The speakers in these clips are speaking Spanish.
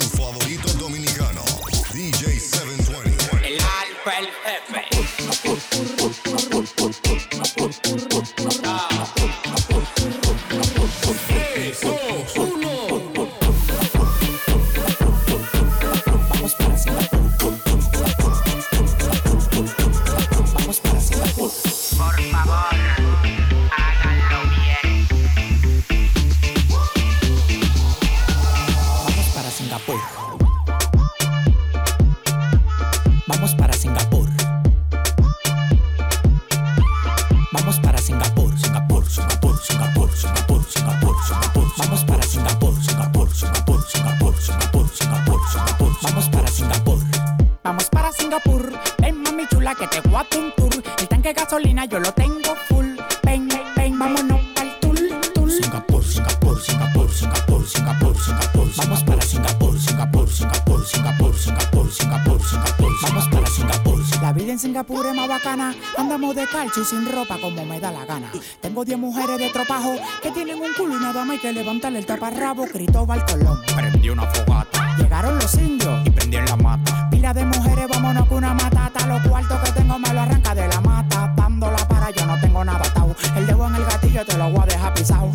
sus favorito dominicanos. como me da la gana. Tengo 10 mujeres de tropajo que tienen un culo y nada más hay que levantarle el taparrabo. Cristóbal Colón. Prendí una fogata. Llegaron los indios y prendí en la mata. Pila de mujeres, vámonos con una matata. Los cuartos que tengo me lo arranca de la mata. Dándola para yo no tengo nada atado. El dedo en el gatillo te lo voy a dejar pisado.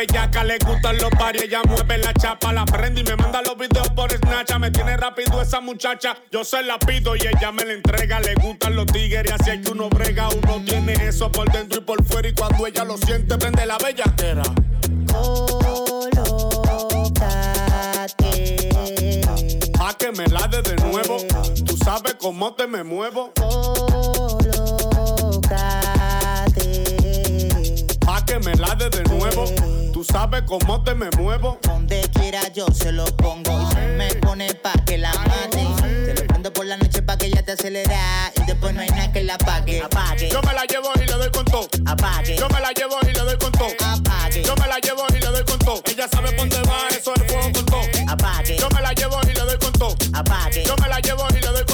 bellaca, le gustan los paris, ella mueve la chapa, la prende y me manda los videos por Snapchat. Me tiene rápido esa muchacha, yo se la pido y ella me la entrega. Le gustan los tigres, así es que uno brega, uno tiene eso por dentro y por fuera. Y cuando ella lo siente, prende la bellaquera. Colócate. Pa' que me la de de nuevo, tú sabes cómo te me muevo. sabe cómo te me muevo. Donde quiera yo se lo pongo. Y se me pone pa' que la mate. Se lo prendo por la noche pa' que ella te acelera. Y después no hay nada que la apague. Apague. Yo me la llevo y le doy con todo. Apague. Yo me la llevo y le doy con todo. Apague. Yo me la llevo y le doy con todo. Ella sabe dónde va, eso es fuego con todo. Apague. Yo me la llevo y le doy con todo. Apague. Yo me la llevo y le doy con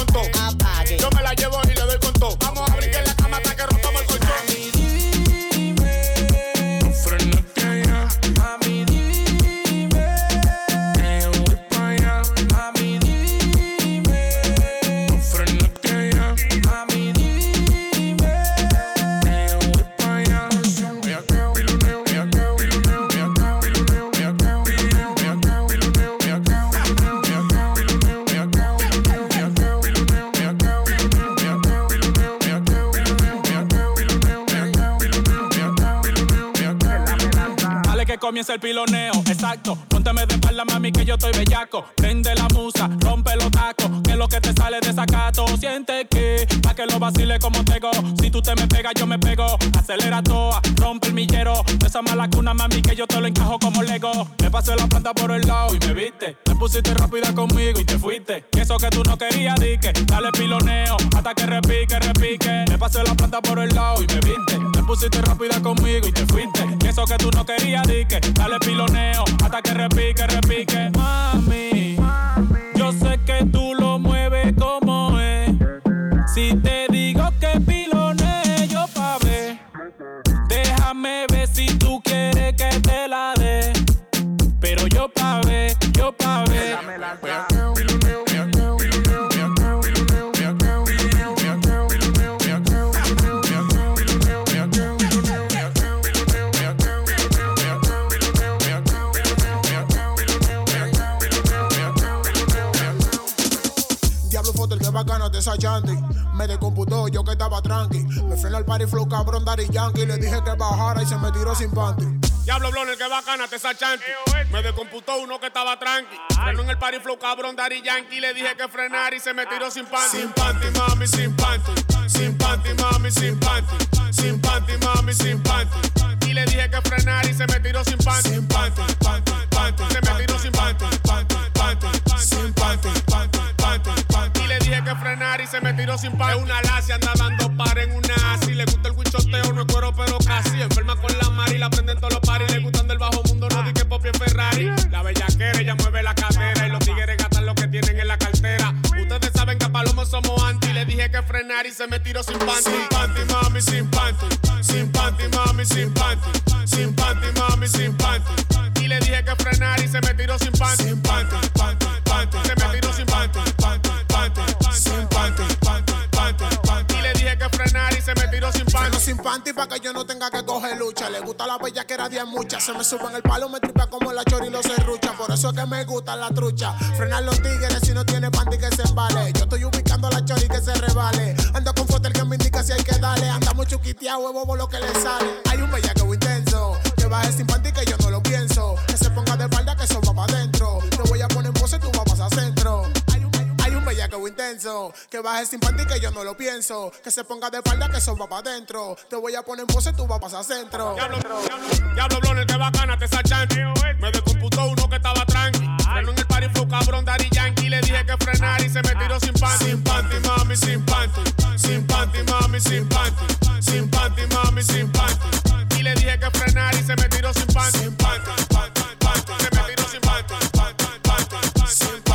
comienza el piloneo. Exacto, pónteme de espalda, mami, que yo estoy bellaco. Prende la musa, rompe los tacos, que lo que te sale de sacato. Siente que, pa' que lo vacile como tengo. Si tú te me pegas, yo me pego. Acelera toa, rompe el millero. Esa mala cuna, mami, que yo te lo encajo como Lego. Me pasé la planta por el lado y me viste. Te pusiste rápida conmigo y te fuiste. Y eso que tú no querías, dique. dale piloneo hasta que repique, repique. Pasé la planta por el lado y me viste. Te pusiste rápida conmigo y te fuiste. Eso que tú no querías, dique, dale piloneo hasta que repique, repique. Mami, yo sé que tú lo mueves como es. Si te digo que piloneo, yo pa' Déjame ver si tú quieres que te la dé. Pero yo pa' ver, yo pa' ver. Esa. Me descomputó, yo que estaba tranqui. Me frenó al party flow cabrón Daddy Yankee. Le dije que bajara y se me tiró sin panty. Diablo Blon, el que bacana te esa chanti. Me descomputó uno que estaba tranqui. Frenó en el party flow cabrón Daddy Yankee. Le dije que frenar y se me tiró sin panty. Sin panty, mami, sin panty. Sin panty, mami, sin panty. Sin panty, mami, sin panty. Y le dije que frenar y se me tiró sin panty. Sin panty, panty, panty. Se me tiró sin panty. Panty, panty, sin panty, panty, panty, dije que frenar y se me tiró sin panty. Es una lacia, anda dando par en una así. Le gusta el guichoteo, no es cuero, pero casi. Enferma con la mari, la prenden todos los paris. Le gustan del bajo mundo, no di que Poppy es Ferrari. La bellaquera, ella mueve la cadera. Y los tigres gastan lo que tienen en la cartera. Ustedes saben que a Palomo somos anti. Le dije que frenar y se me tiró sin panty. Sin panty, mami, sin panty. Sin panty, mami, sin panty. Sin panty, mami, sin panty. Y le dije que frenar y se me tiró sin panty. Sin panty, panty. Panty. pa' que yo no tenga que coger lucha. Le gusta la bella que era 10 muchas. Se me sube en el palo, me tripa como la chori y lo serrucha. Por eso es que me gusta la trucha. Frenar los tigres si no tiene panty que se embale. Yo estoy ubicando la chori que se revale. Ando con fotel que me indica si hay que darle. Andamos chuquiteados, bobo lo que le sale. Hay un bellaqueo intenso. Que baje sin panty que yo no lo pienso. Que se ponga de espalda que eso va para adentro. Intenso. Que baje sin panty que yo no lo pienso. Que se ponga de espalda que eso va para adentro. Te voy a poner en pose, tú vas a pasar centro. Diablo, diablo, diablo el que bacana te esa chanti. Me descomputó uno que estaba tranqui. Frenó en el party flow cabrón Daddy Yankee. Le dije que frenar y se me tiró sin panty. Sin panty, mami, sin panty. Sin panty, mami, sin panty. Sin panty, mami, sin panty. Y le dije que frenar y se me tiró sin panty. Sin panty, panty, panty. Se me tiró sin panty. Panty, panty, sin panty, panty,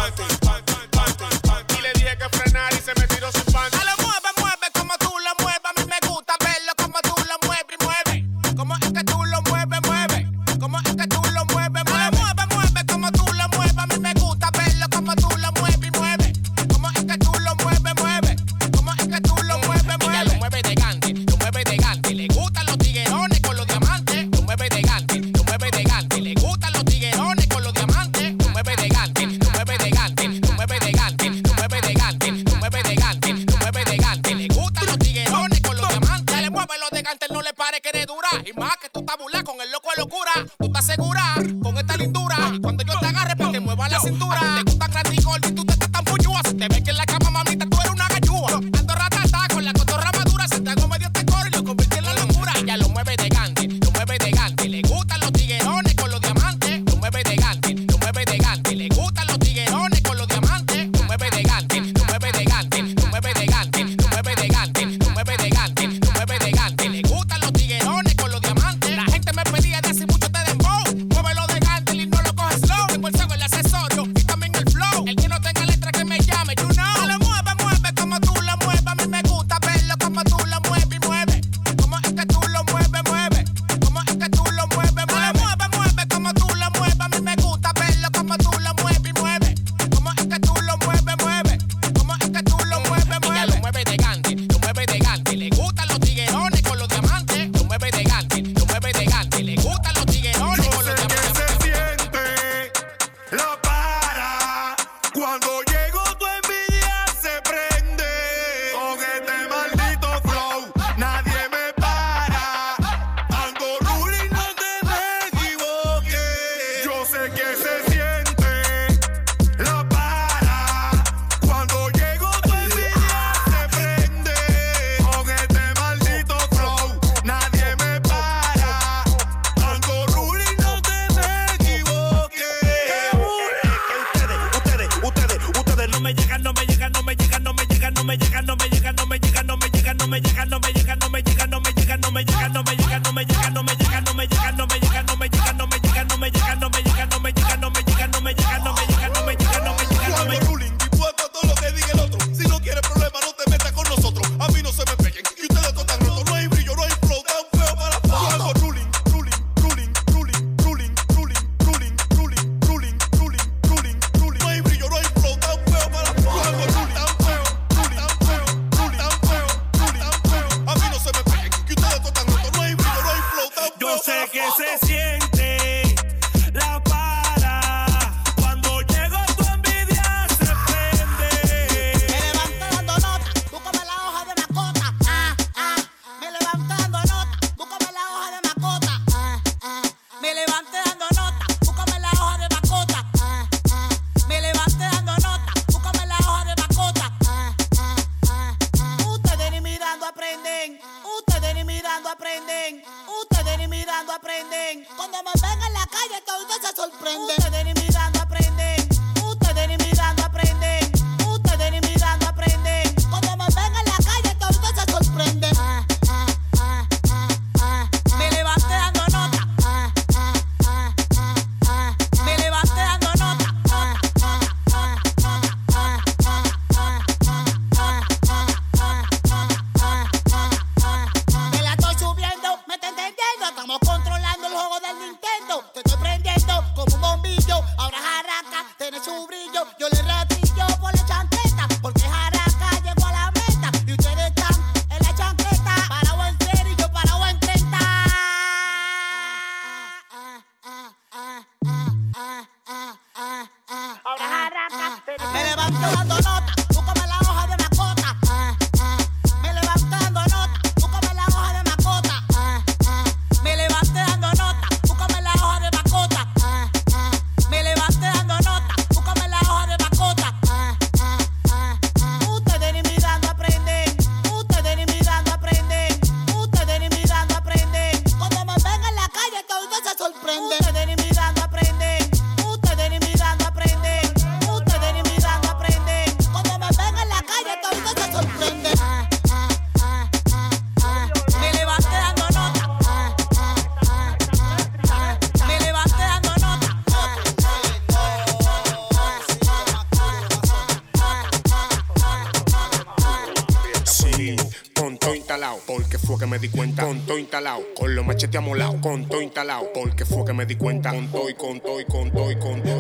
machetes amolados. Con todo instalado, porque fue que me di cuenta. Con todo y con todo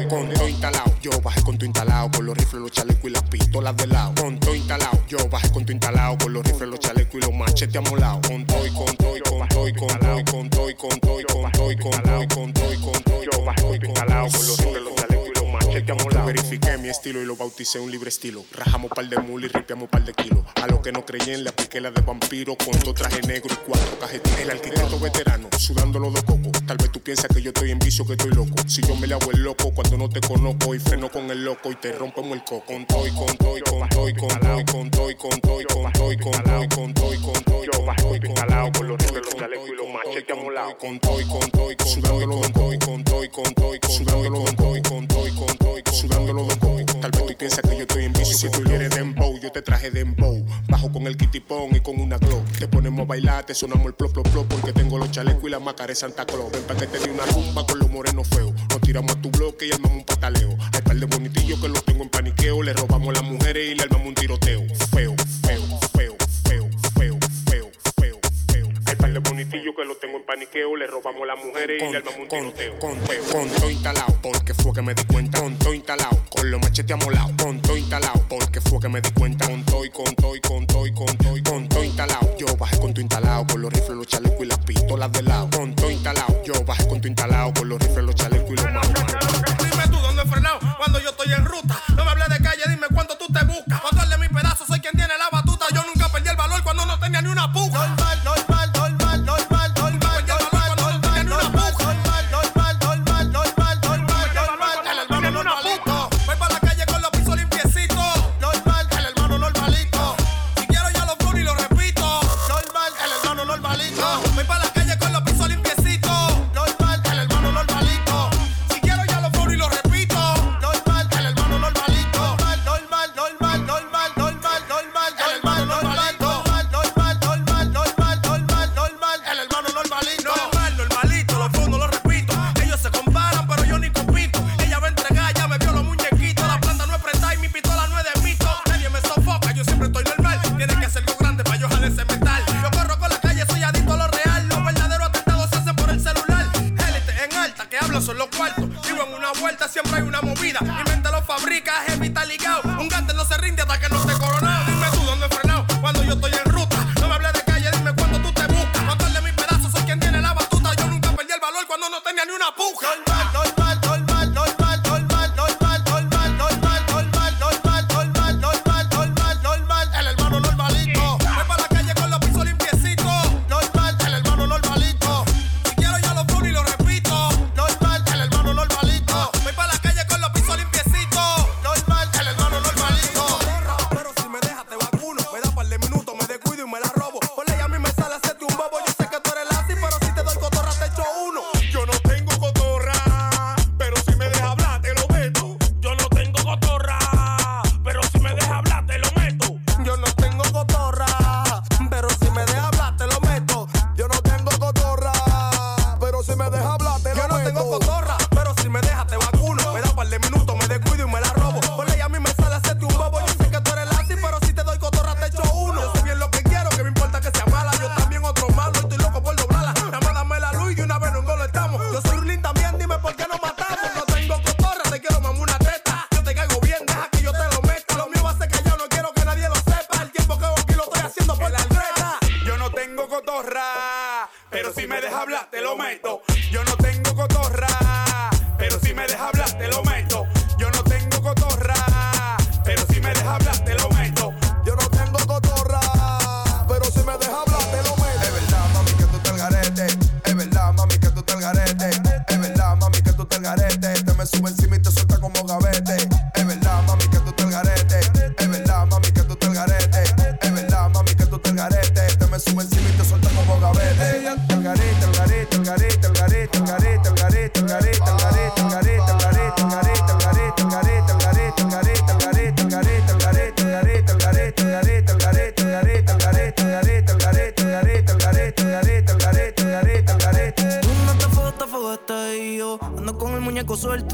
con instalado. Yo bajé con todo instalado, con los rifles, los chalecos y las pistolas de lado. Con instalado, yo bajé con todo instalado, con los rifles, los chalecos y los machetes amolados. Con todo y con todo y machetes amolados. Verifiqué mi estilo y lo bauticé un libre estilo. Rajamos par de mul y ripiamos par de kilos. A los que no creían le apliqué la de vampiro con dos trajes negros y cuatro cajetillas. El arquitecto veterano, sudando los dos cocos. Tal vez tú piensas que yo estoy en vicio, que estoy loco. Si yo me le hago el loco cuando no te conozco y freno con el loco y te rompo el coco. Con todo y con todo y con todo y con todo y con todo y con todo y con todo y con todo y con todo y con todo y con todo y con los rifles, los chalecos y los machetes amolados. Con todo y con todo y con todo y con todo y con todo y con con todo y con todo y con todo y con todo y sudando los dos cocos. Tal vez tú piensas que yo estoy en vicio. Si tú quieres dembow, yo te traje dembow. Bajo con el kitipón y con una glow. Te ponemos a bailar, te sonamos el plop, plop, plop. Porque tengo los chalecos y la de Santa Claus. Ven pa' que te dé una rumba con los morenos feos. Nos tiramos a tu bloque y armamos un pataleo. Hay par de bonitillos que los tengo en paniqueo. Le robamos las mujeres y le armamos un tiroteo. Feo, bonitillos que los tengo en paniqueo. Le robamos las mujeres y le armamos un tiroteo. Con, con, con todo instalado, porque fue que me di cuenta. Con todo instalado, con los machetes amolados. Con todo instalado, porque fue que me di cuenta. Con todo y con todo y con todo y con todo y con todo instalado. Yo bajé con todo instalado, con los rifles, los chalecos y las pistolas de lado. Con todo instalado, yo bajé con todo instalado, con los rifles, los suelto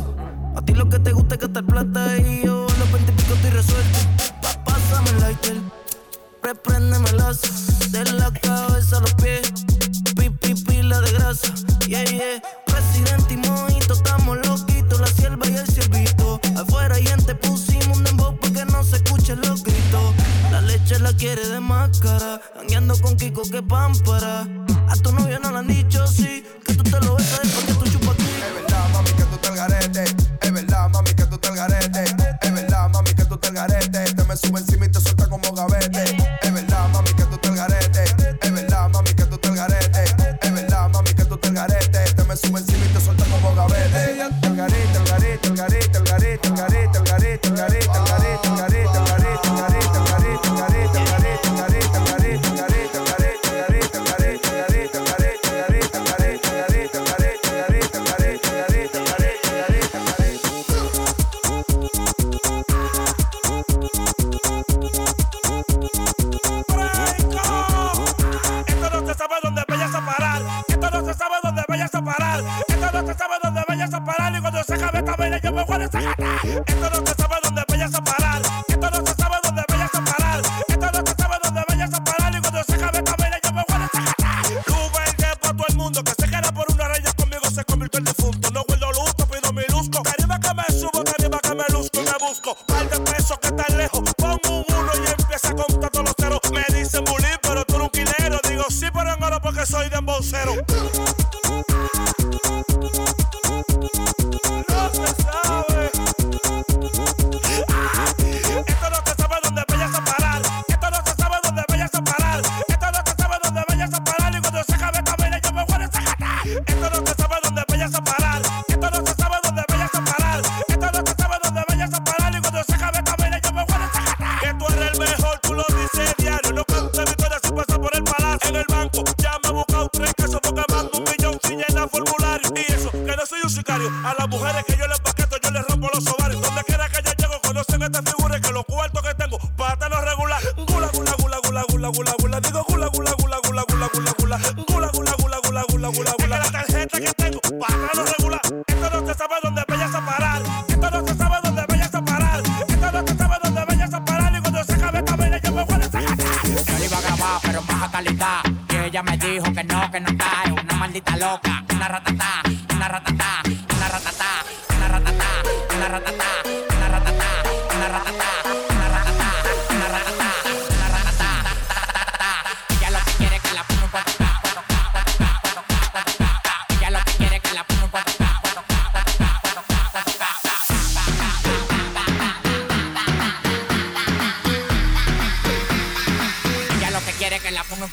But the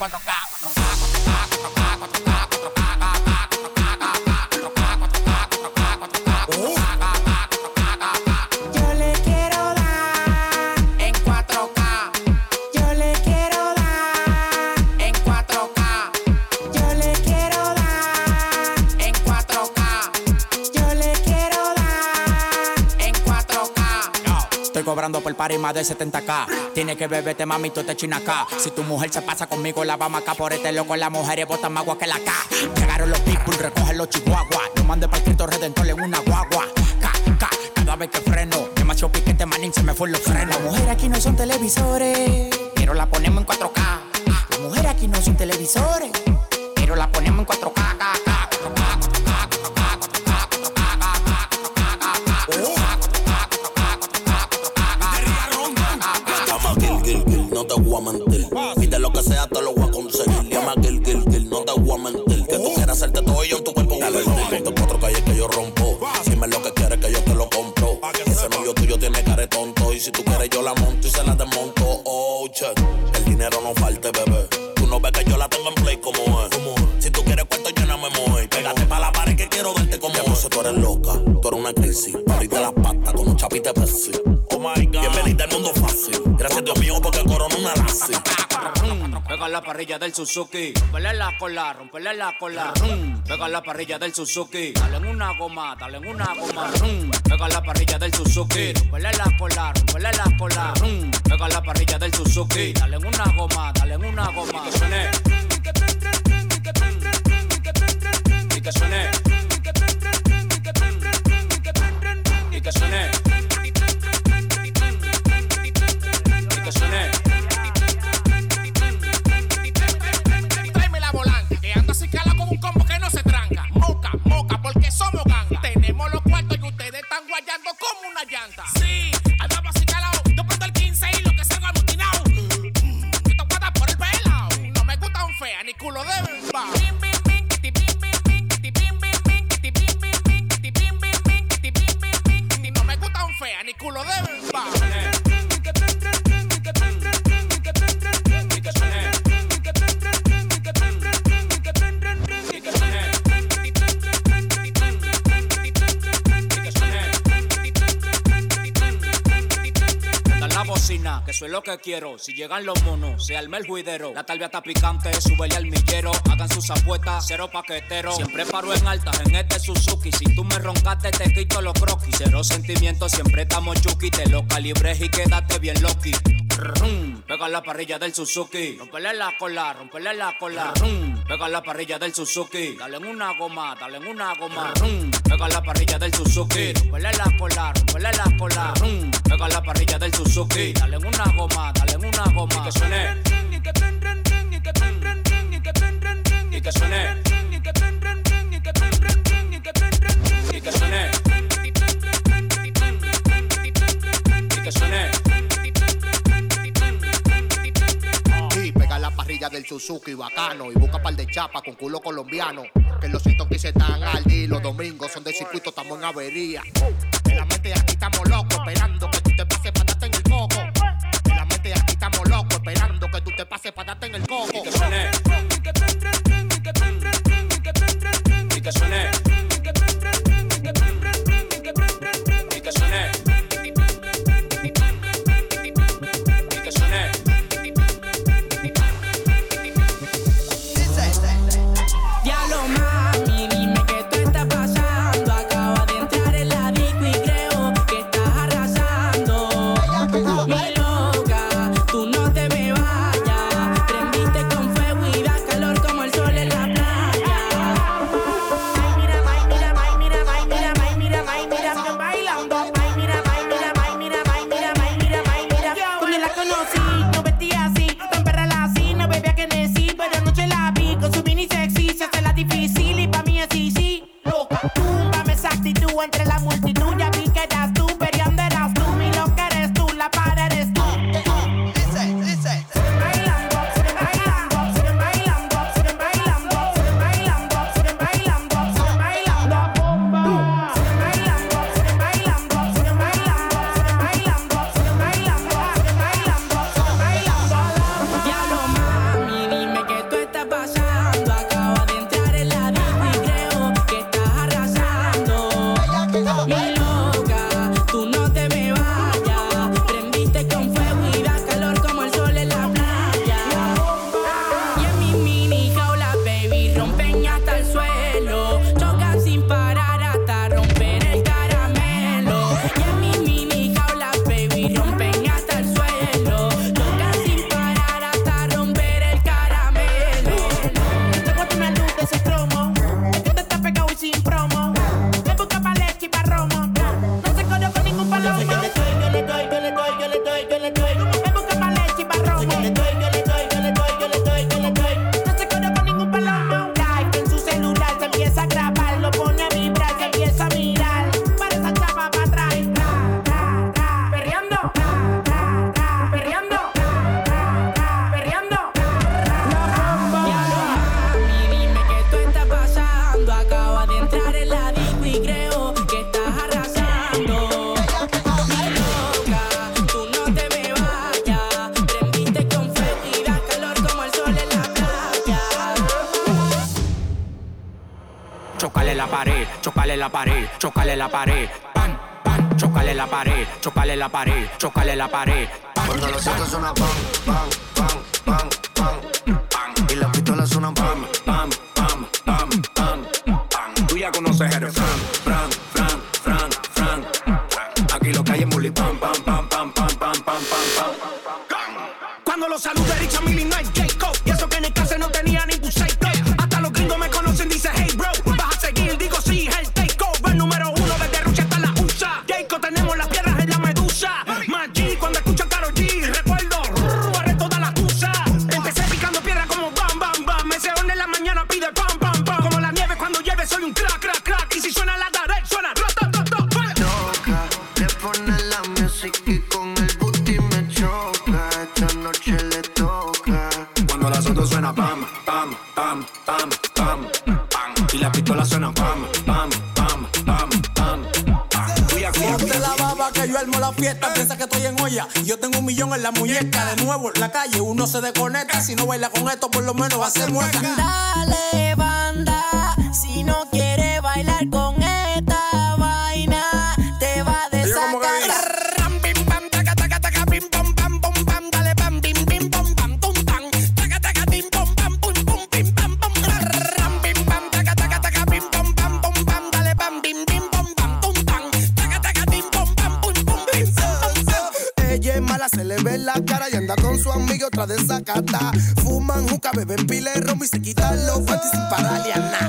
motherfucker. el más de 70k. Tiene que beberte, mami, tú te china acá. Si tu mujer se pasa conmigo, la vamos acá por este loco. Las mujeres botan más agua que la K. Llegaron los people, recogen los chihuahuas. No mande para Cristo Redentor en una guagua. Cada vez que freno. Demasiado piquete, manín, se me fue los frenos. Las mujeres aquí no son televisores, pero la ponemos en 4K. Las mujeres aquí no son televisores, pero la ponemos en 4K. te voy. Pide lo que sea, te lo voy a conseguir. Llama Gil, Gil, Gil, no te voy a mentir. Que tú quieras hacerte todo ello en tu cuerpo. Dale, ponte cuatro calles que yo rompo. Dime lo que quieres que yo te lo compro. Ese novio tuyo tiene care tonto. Y si tú quieres, yo la monto y se la desmonto. Oh, che, el dinero no falte, bebé. Tú no ves que yo la tengo en play como es. Si tú quieres cuarto, yo no me muevo. Pégate para la pared que quiero darte como es. Tú eres loca, tú eres una crisis. París las patas como chapita Pepsi. Oh my god. Bienvenida al mundo fácil. Gracias Dios mío porque corona una lazi. Pega la parrilla del Suzuki, rompele la cola, rompele la cola. Pega la parrilla del Suzuki, dale en una goma, dale en una goma. Pega la parrilla del Suzuki, rompele la cola, rompele la cola. Pega la parrilla del Suzuki, dale en una goma, dale en una goma. Que suene. Y que suene. Como una llanta. Eso es lo que quiero. Si llegan los monos, se arma el juidero. La talvia está picante, súbele al millero. Hagan sus apuestas, cero paquetero. Siempre paro en altas en este Suzuki. Si tú me roncaste, te quito los croquis. Cero sentimientos, siempre estamos chuki. Te lo calibres y quédate bien loki. Rum, pega la parrilla del Suzuki. Rompele la cola, rompele la cola. Rum. Pega la parrilla del Suzuki. Dale en una goma, dale en una goma. Rum. Pega la parrilla del Suzuki. Rompele la cola, rompele la cola. Rum. Pega la parrilla del Suzuki. Dale en una goma, dale en una goma. Y que suene. Y que suene. del Suzuki bacano. Y busca par de chapa con culo colombiano. Que los 115 están al día. y Los domingos son de circuito, estamos en avería. En la mente aquí estamos locos, esperando que tú te pases para darte en el coco. En la mente aquí estamos locos, esperando que tú te pases para darte en el coco. la pared, chocale la pared, pan, pan, chocale la pared, chocale la pared, chocale la pared. Cuando los hijos son pan, pan que uno se desconecta. Si no baila con esto, por lo menos va a ser muerta. pa' desacatar. Fuman, nunca beben pile, romo y se quitan los panties sin paraliana.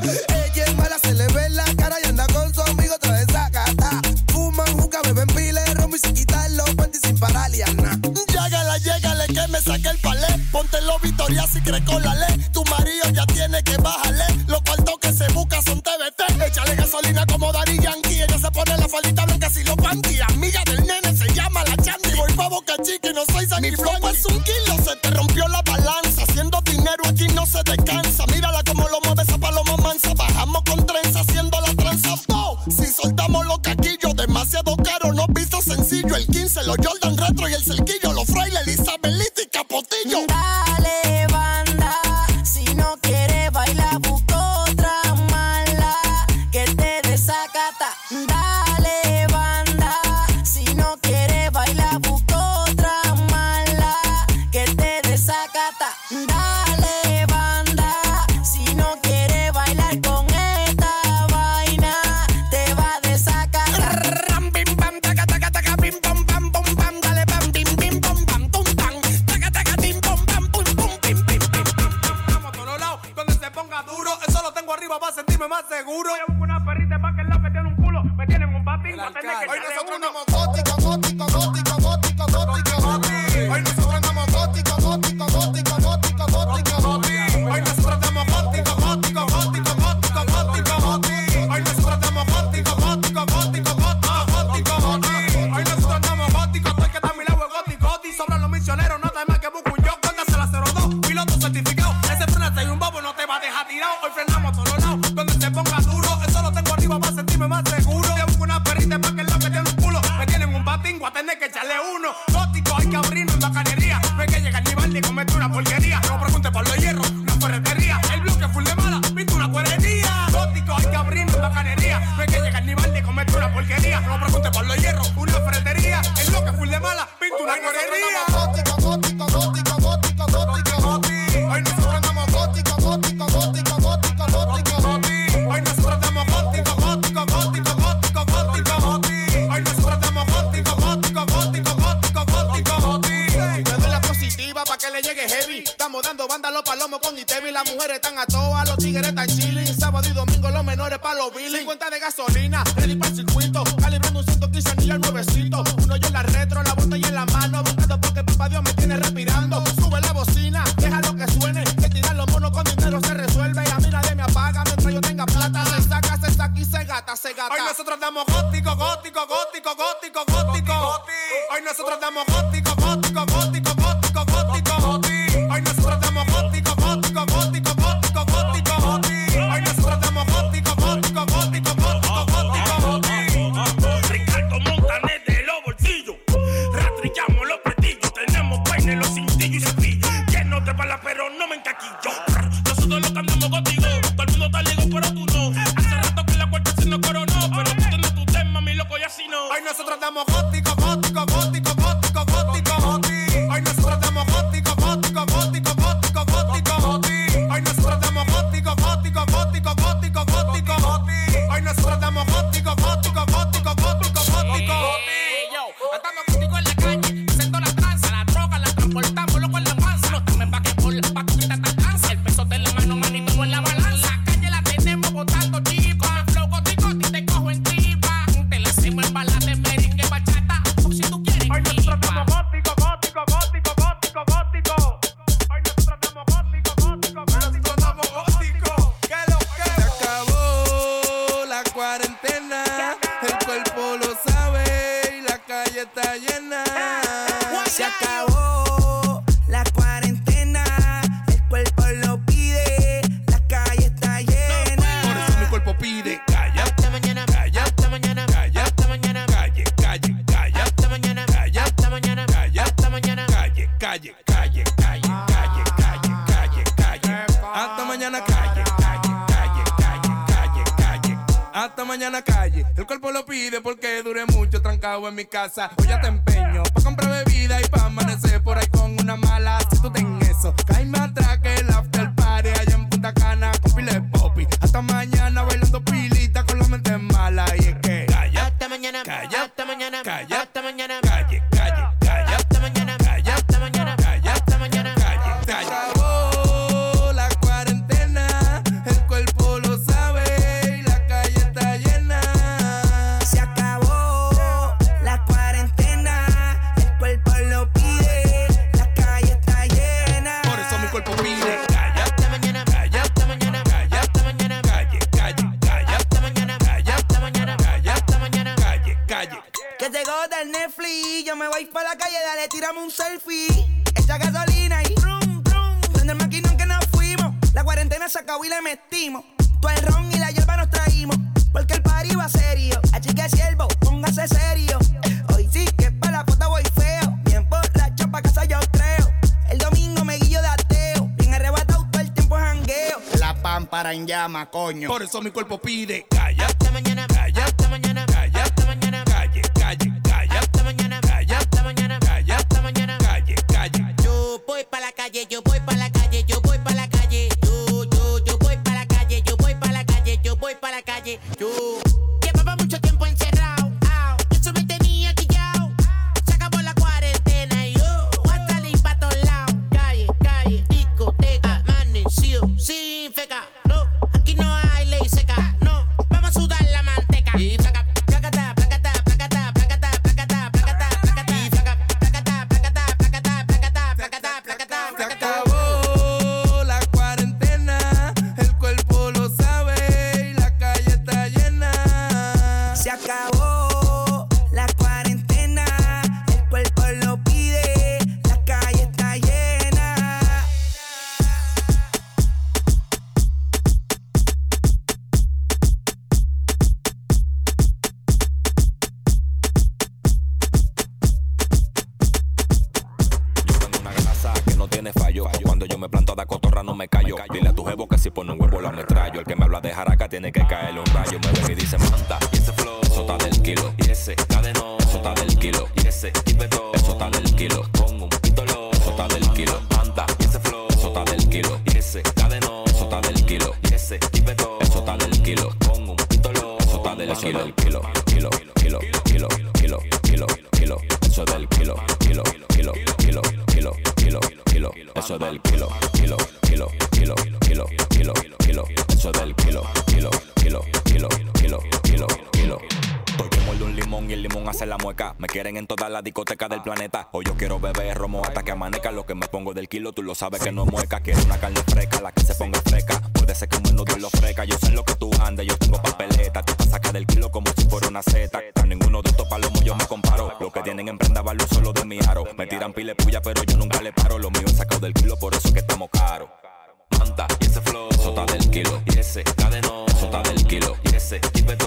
gozando. Sube la bocina, deja lo que suene. Que tirar los monos con dinero se resuelve. Y a mí nadie me apaga mientras yo tenga plata. Se saca, se saca y se gata, se gata. Hoy nosotros damos gótico, gótico, gótico, gótico, gótico. Hoy nosotros damos gótico. en mi casa. Hoy ya te empeño pa' comprar bebida y pa' amanecer por ahí mi cuerpo pide. Cállate del kilo, kilo, kilo, kilo, kilo, kilo, kilo, eso del kilo, kilo, kilo, kilo, kilo, kilo, kilo. Porque muerde un limón y el limón hace la mueca. Me quieren en todas las discotecas del planeta. Hoy yo quiero beber romo hasta que amanezca. Lo que me pongo del kilo, tú lo sabes que no es mueca. Quiero una carne fresca, la que se ponga fresca. Puede ser que un menudo lo fresca. Yo sé lo que tú andas, yo tengo papeleta. Tú te sacas del kilo como si fuera una seta. kilo, por eso que estamos caros. Manta y ese flow, sota del kilo, y ese cadeno, sota del kilo, y ese tipo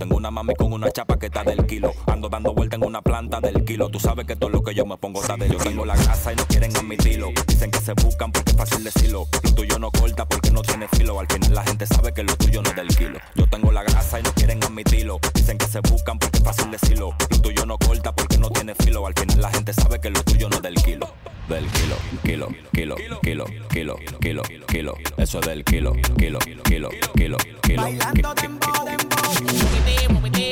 Tengo una mami con una chapa que está del kilo. Ando dando vuelta en una planta del kilo. Tú sabes que todo lo que yo me pongo está del Yo tengo la grasa y no quieren admitirlo. Dicen que se buscan porque es fácil decirlo. Lo tuyo no corta porque no tiene filo. Al final la gente sabe que lo tuyo no es del kilo. Yo tengo la grasa y no quieren admitirlo. Dicen que se buscan porque es fácil decirlo. Lo tuyo no corta porque no tiene filo. Al final la gente sabe que lo tuyo no es del kilo. Del kilo, kilo, kilo, kilo, kilo, kilo, kilo. Eso es del kilo, kilo, kilo, kilo, kilo. Bailando dembow, dembow. When we there, when we there.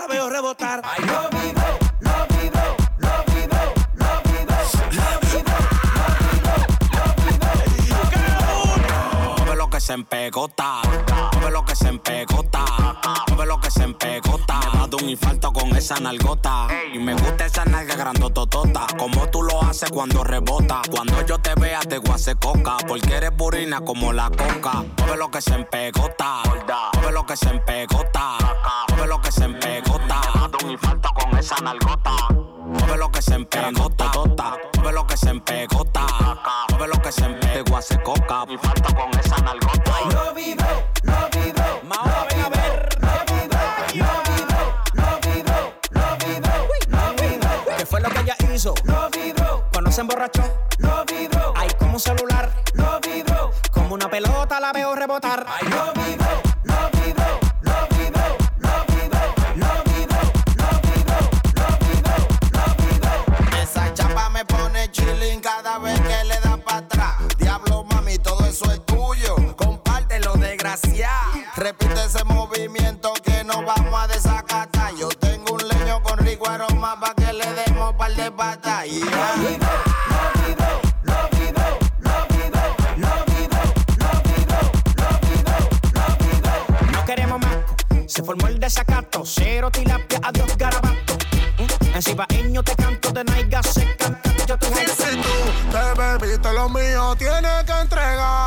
La veo rebotar. Ay, lo vivo, lo vivo, lo vivo, lo vivo, lo vivo, Mueve lo que se empegota, mueve lo que se empegota, mueve lo que se empegota. Me dado un infarto con esa nalgota. Y me gusta esa nalga grandototota. Como tú lo haces cuando rebota. Cuando yo te vea te guase coca. Porque eres burina como la coca. Mueve lo que se empegota, mueve lo que se empegota, mueve lo que se empegota. Dado un infarto con esa nalgota. Mueve lo que se empegota, mueve lo que se empegota, mueve lo que se. Te guase coca. Infarto con esa nalgota. lo vivo, lo ver. lo vivo, lo vivo, lo vivo, lo vivo, lo vivo, ¿Qué fue lo que ella hizo? lo vivo, Cuando se emborrachó. lo vivo, Ay, como un celular. lo vivo, Como una pelota la veo rebotar. Ay, Desgraciado. Repite ese movimiento que nos vamos a desacatar. Yo tengo un leño con rico aroma para que le demos par de patas. Yeah. Lo vivo, lo vivo, lo vivo, lo vivo, lo vivo, lo vivo, lo vivo, lo vivo. No queremos más. Se formó el desacato. Cero tilapia, adiós garabato. Mm, En cibaeño te canto de naiga se canta. Yo te Si tú te bebiste lo mío, tienes que entregarla,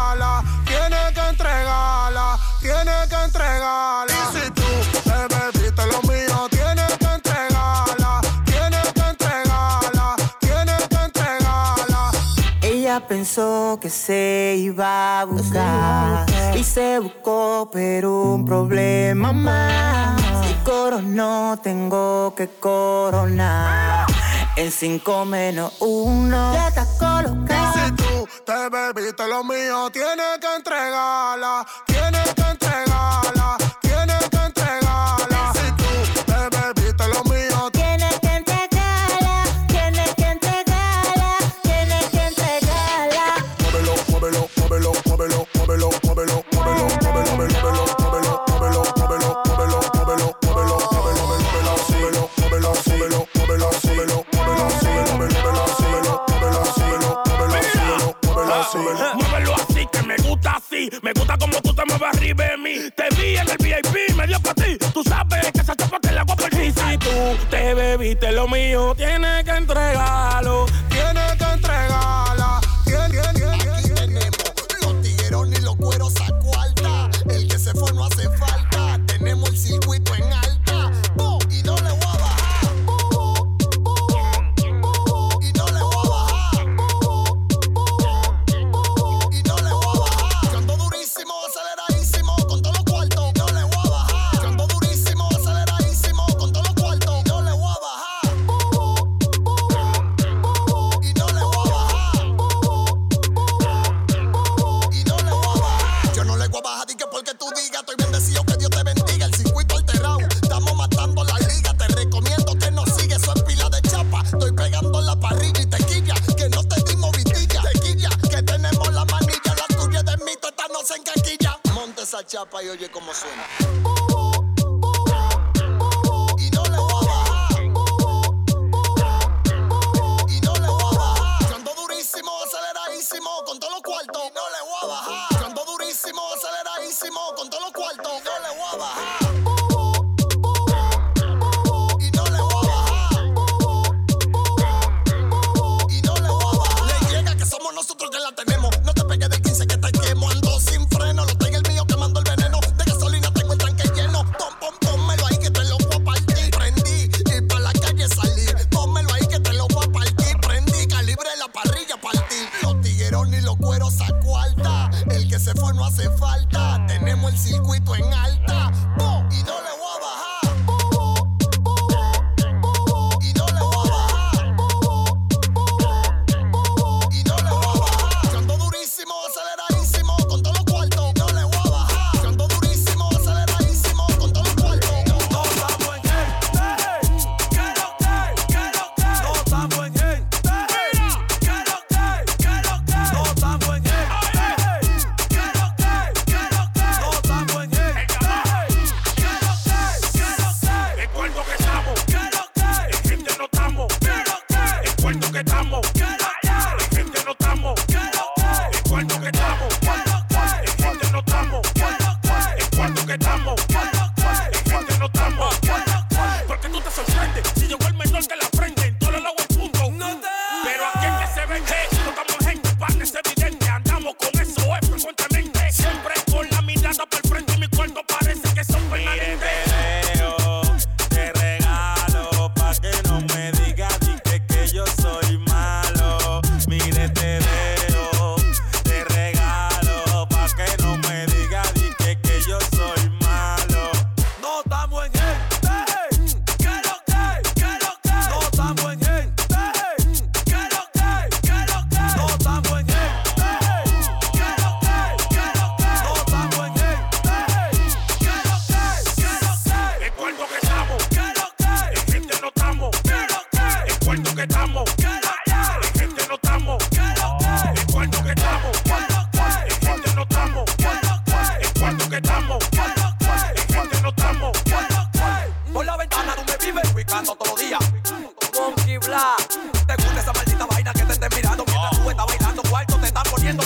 pensó que se iba a buscar y se buscó, pero un problema más. Si coronó, tengo que coronar. En cinco menos uno, ya está Y colocado. si tú te bebiste lo mío, tienes que entregarla, tienes que el VIP, me dio para ti. Tú sabes que esa chapa te la voy a perder. Si tú te bebiste lo mío, tienes que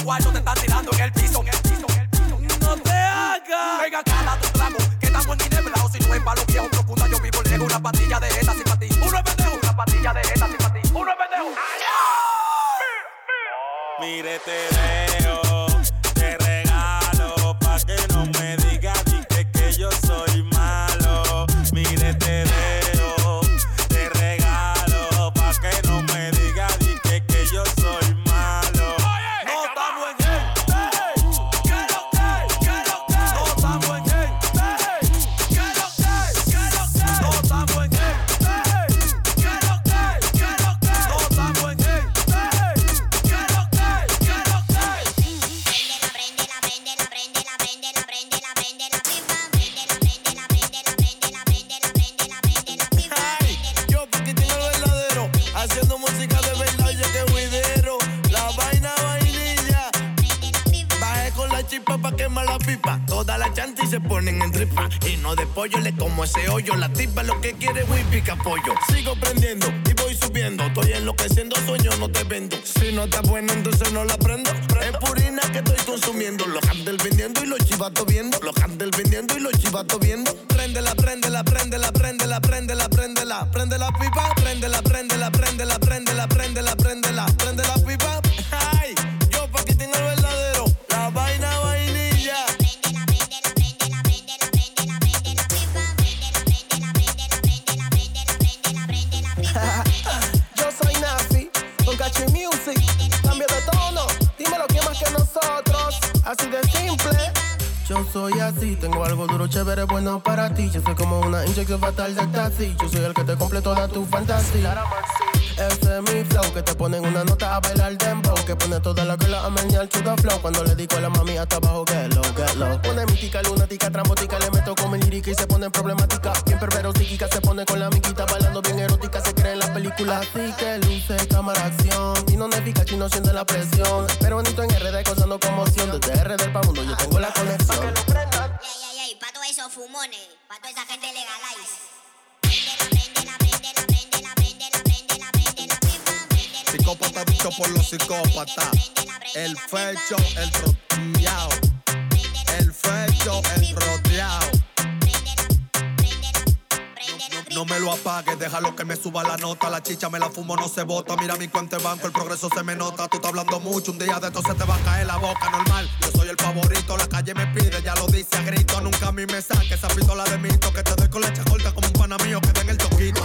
guayo te estás préndela, prende la pipa, préndela, préndela, préndela, préndela, préndela, prende la pipa, yo soy así. Tengo algo duro, chévere, bueno para ti. Yo soy como una inyección fatal de taxi. Yo soy el que te cumple toda tu fantasía. Ese es mi flow que te ponen una nota a bailar dembow Que pone toda la cola a menear chuda flow. Cuando le digo a la mami hasta abajo get low, get low. Pone mítica, lunática, trambotica Le meto con mi lírica y se ponen problemática. Bien pervero, psíquica, se pone con la miquita Bailando bien erótica, se cree en la película. Así que luce, cámara, acción. Y no nefica, chino siente la presión. Pero bonito en RD causando conmoción Desde RD del mundo yo tengo la conexión. Pa' que ay, ay, pa' todos esos fumones. Pa' toda esa gente legalize Prende la, prende la, psicópata, bicho por los psicópatas. El fecho, el roteado. El fecho, el roteado. No me lo apagues, déjalo que me suba la nota. La chicha me la fumo, no se bota. Mira mi cuenta de banco, el progreso se me nota. Tú estás hablando mucho, un día de esto se te va a caer la boca, normal. Yo soy el favorito, la calle me pide, ya lo dice a grito. Nunca a mí me saques esa pistola de mito. Que te doy con leche corta como un pana mío que den el toquito.